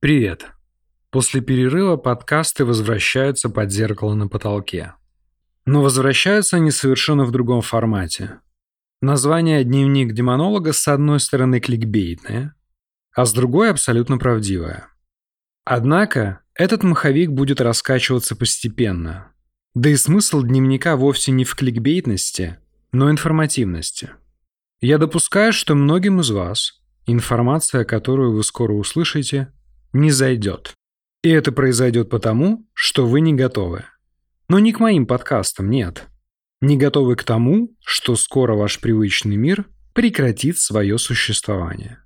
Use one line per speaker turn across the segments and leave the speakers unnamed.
Привет. После перерыва подкасты возвращаются под зеркало на потолке. Но возвращаются они совершенно в другом формате. Название «Дневник демонолога» с одной стороны кликбейтное, а с другой абсолютно правдивое. Однако этот маховик будет раскачиваться постепенно. Да и смысл дневника вовсе не в кликбейтности, но информативности. Я допускаю, что многим из вас информация, которую вы скоро услышите, не зайдет. И это произойдет потому, что вы не готовы. Но не к моим подкастам, нет. Не готовы к тому, что скоро ваш привычный мир прекратит свое существование.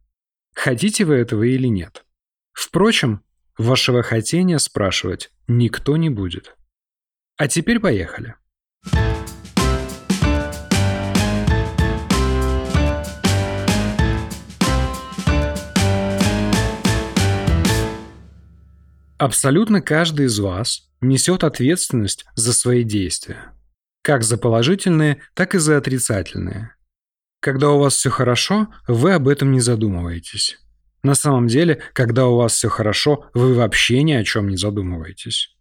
Хотите вы этого или нет? Впрочем, вашего хотения спрашивать никто не будет. А теперь поехали. Абсолютно каждый из вас несет ответственность за свои действия. Как за положительные, так и за отрицательные. Когда у вас все хорошо, вы об этом не задумываетесь. На самом деле, когда у вас все хорошо, вы вообще ни о чем не задумываетесь.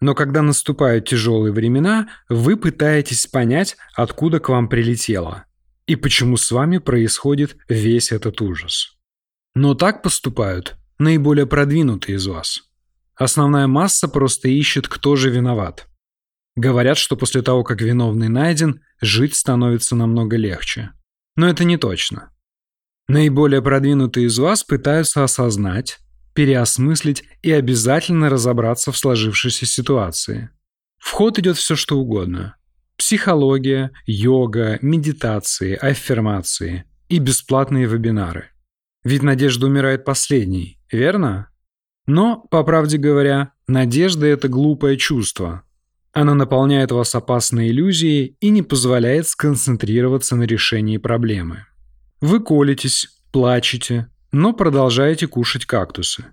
Но когда наступают тяжелые времена, вы пытаетесь понять, откуда к вам прилетело и почему с вами происходит весь этот ужас. Но так поступают наиболее продвинутые из вас. Основная масса просто ищет, кто же виноват. Говорят, что после того, как виновный найден, жить становится намного легче. Но это не точно. Наиболее продвинутые из вас пытаются осознать, переосмыслить и обязательно разобраться в сложившейся ситуации. В ход идет все что угодно. Психология, йога, медитации, аффирмации и бесплатные вебинары. Ведь надежда умирает последней, верно? Но, по правде говоря, надежда – это глупое чувство. Она наполняет вас опасной иллюзией и не позволяет сконцентрироваться на решении проблемы. Вы колитесь, плачете, но продолжаете кушать кактусы.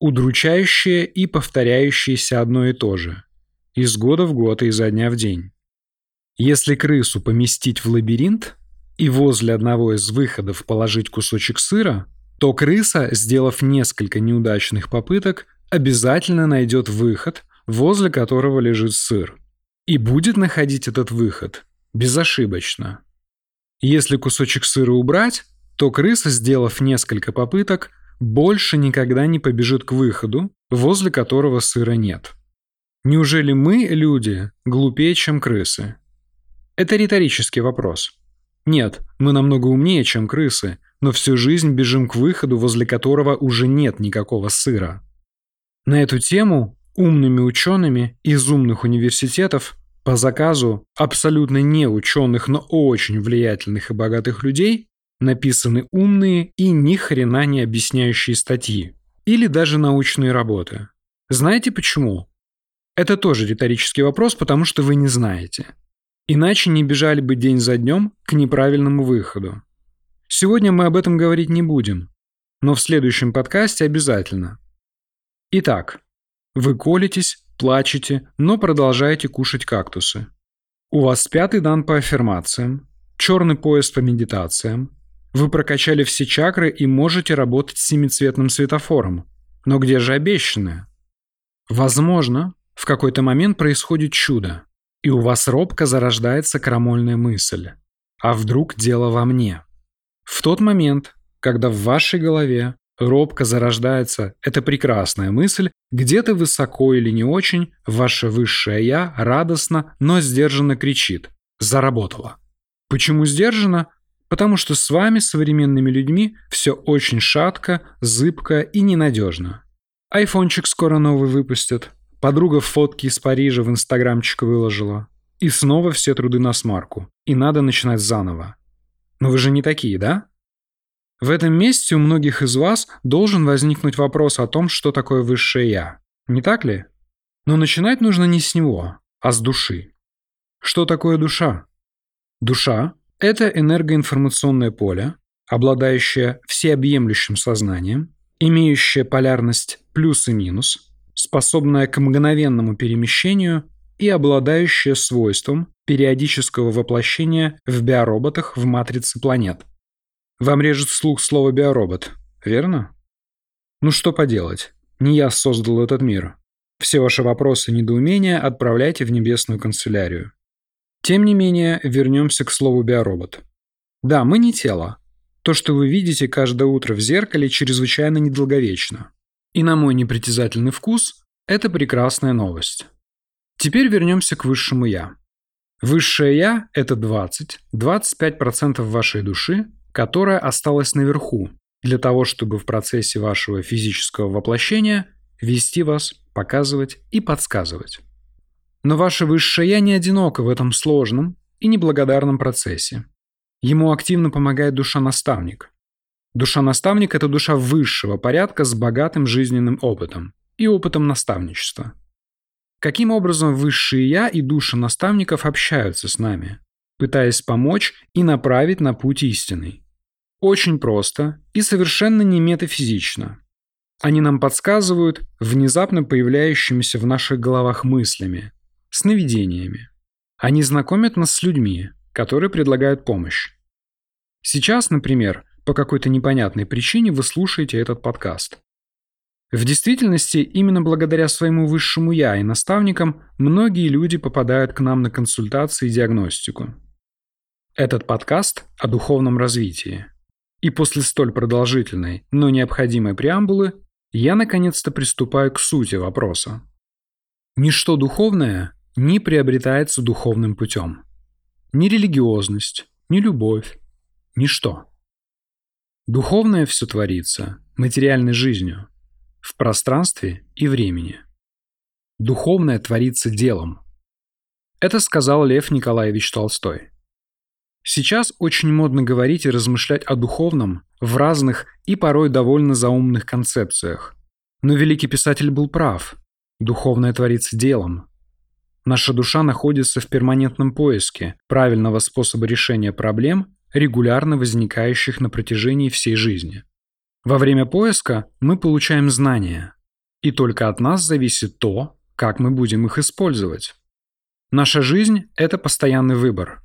Удручающее и повторяющееся одно и то же. Из года в год и изо дня в день. Если крысу поместить в лабиринт и возле одного из выходов положить кусочек сыра, то крыса, сделав несколько неудачных попыток, обязательно найдет выход, возле которого лежит сыр. И будет находить этот выход безошибочно. Если кусочек сыра убрать, то крыса, сделав несколько попыток, больше никогда не побежит к выходу, возле которого сыра нет. Неужели мы, люди, глупее, чем крысы? Это риторический вопрос. Нет, мы намного умнее, чем крысы, но всю жизнь бежим к выходу, возле которого уже нет никакого сыра. На эту тему умными учеными из умных университетов по заказу абсолютно не ученых, но очень влиятельных и богатых людей написаны умные и ни хрена не объясняющие статьи или даже научные работы. Знаете почему? Это тоже риторический вопрос, потому что вы не знаете. Иначе не бежали бы день за днем к неправильному выходу. Сегодня мы об этом говорить не будем, но в следующем подкасте обязательно. Итак, вы колитесь, плачете, но продолжаете кушать кактусы. У вас пятый дан по аффирмациям, черный пояс по медитациям. Вы прокачали все чакры и можете работать с семицветным светофором. Но где же обещанное? Возможно, в какой-то момент происходит чудо, и у вас робко зарождается крамольная мысль. А вдруг дело во мне? В тот момент, когда в вашей голове робко зарождается эта прекрасная мысль, где-то высоко или не очень, ваше высшее «я» радостно, но сдержанно кричит «Заработало». Почему сдержанно? Потому что с вами, современными людьми, все очень шатко, зыбко и ненадежно. Айфончик скоро новый выпустят. Подруга фотки из Парижа в инстаграмчик выложила. И снова все труды на смарку. И надо начинать заново. Но вы же не такие, да? В этом месте у многих из вас должен возникнуть вопрос о том, что такое высшее «я». Не так ли? Но начинать нужно не с него, а с души. Что такое душа? Душа – это энергоинформационное поле, обладающее всеобъемлющим сознанием, имеющее полярность плюс и минус, способное к мгновенному перемещению и обладающее свойством периодического воплощения в биороботах в матрице планет. Вам режет слух слово «биоробот», верно? Ну что поделать, не я создал этот мир. Все ваши вопросы и недоумения отправляйте в небесную канцелярию. Тем не менее, вернемся к слову биоробот. Да, мы не тело. То, что вы видите каждое утро в зеркале, чрезвычайно недолговечно. И на мой непритязательный вкус, это прекрасная новость. Теперь вернемся к высшему «я». Высшее «я» — это 20-25% вашей души, которая осталась наверху, для того, чтобы в процессе вашего физического воплощения вести вас, показывать и подсказывать. Но ваше высшее «я» не одиноко в этом сложном и неблагодарном процессе. Ему активно помогает душа-наставник. Душа-наставник – это душа высшего порядка с богатым жизненным опытом и опытом наставничества. Каким образом высшие «я» и души наставников общаются с нами, пытаясь помочь и направить на путь истинный? Очень просто и совершенно не метафизично. Они нам подсказывают внезапно появляющимися в наших головах мыслями, сновидениями. Они знакомят нас с людьми, которые предлагают помощь. Сейчас, например, по какой-то непонятной причине вы слушаете этот подкаст. В действительности, именно благодаря своему высшему «я» и наставникам многие люди попадают к нам на консультации и диагностику. Этот подкаст о духовном развитии. И после столь продолжительной, но необходимой преамбулы я наконец-то приступаю к сути вопроса. Ничто духовное не приобретается духовным путем. Ни религиозность, ни любовь, ничто. Духовное все творится материальной жизнью, в пространстве и времени. Духовное творится делом. Это сказал Лев Николаевич Толстой. Сейчас очень модно говорить и размышлять о духовном в разных и порой довольно заумных концепциях. Но великий писатель был прав. Духовное творится делом. Наша душа находится в перманентном поиске правильного способа решения проблем, регулярно возникающих на протяжении всей жизни. Во время поиска мы получаем знания, и только от нас зависит то, как мы будем их использовать. Наша жизнь – это постоянный выбор.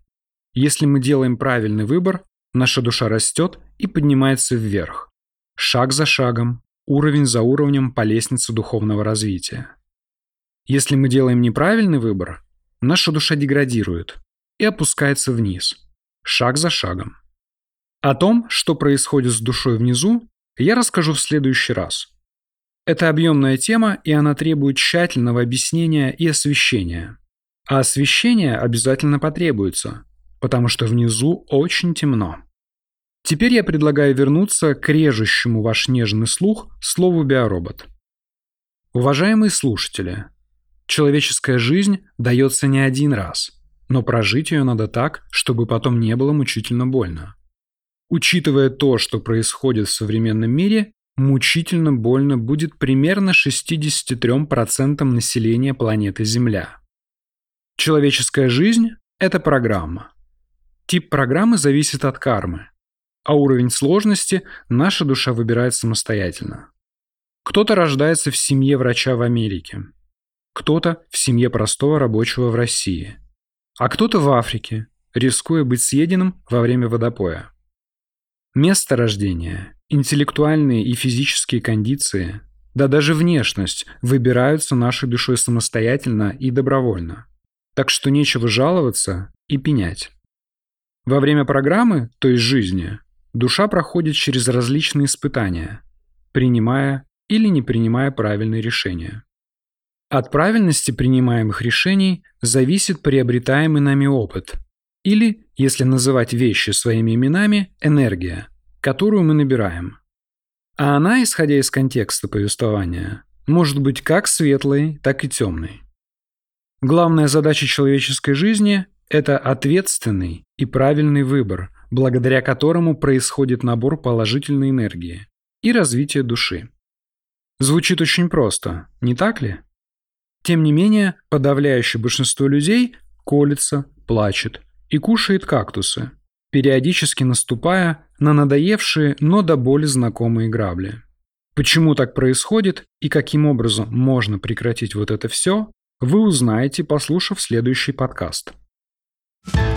Если мы делаем правильный выбор, наша душа растет и поднимается вверх. Шаг за шагом, уровень за уровнем по лестнице духовного развития. Если мы делаем неправильный выбор, наша душа деградирует и опускается вниз, шаг за шагом. О том, что происходит с душой внизу, я расскажу в следующий раз. Это объемная тема, и она требует тщательного объяснения и освещения. А освещение обязательно потребуется, потому что внизу очень темно. Теперь я предлагаю вернуться к режущему ваш нежный слух слову «биоробот». Уважаемые слушатели, человеческая жизнь дается не один раз, но прожить ее надо так, чтобы потом не было мучительно больно. Учитывая то, что происходит в современном мире, мучительно больно будет примерно 63% населения планеты Земля. Человеческая жизнь – это программа. Тип программы зависит от кармы, а уровень сложности наша душа выбирает самостоятельно. Кто-то рождается в семье врача в Америке, кто-то в семье простого рабочего в России, а кто-то в Африке, рискуя быть съеденным во время водопоя. Место рождения, интеллектуальные и физические кондиции, да даже внешность выбираются нашей душой самостоятельно и добровольно. Так что нечего жаловаться и пенять. Во время программы, то есть жизни, душа проходит через различные испытания, принимая или не принимая правильные решения. От правильности принимаемых решений зависит приобретаемый нами опыт, или, если называть вещи своими именами, энергия, которую мы набираем. А она, исходя из контекста повествования, может быть как светлой, так и темной. Главная задача человеческой жизни это ответственный и правильный выбор, благодаря которому происходит набор положительной энергии и развитие души. Звучит очень просто, не так ли? Тем не менее, подавляющее большинство людей колется, плачет и кушает кактусы, периодически наступая на надоевшие, но до боли знакомые грабли. Почему так происходит и каким образом можно прекратить вот это все, вы узнаете, послушав следующий подкаст. you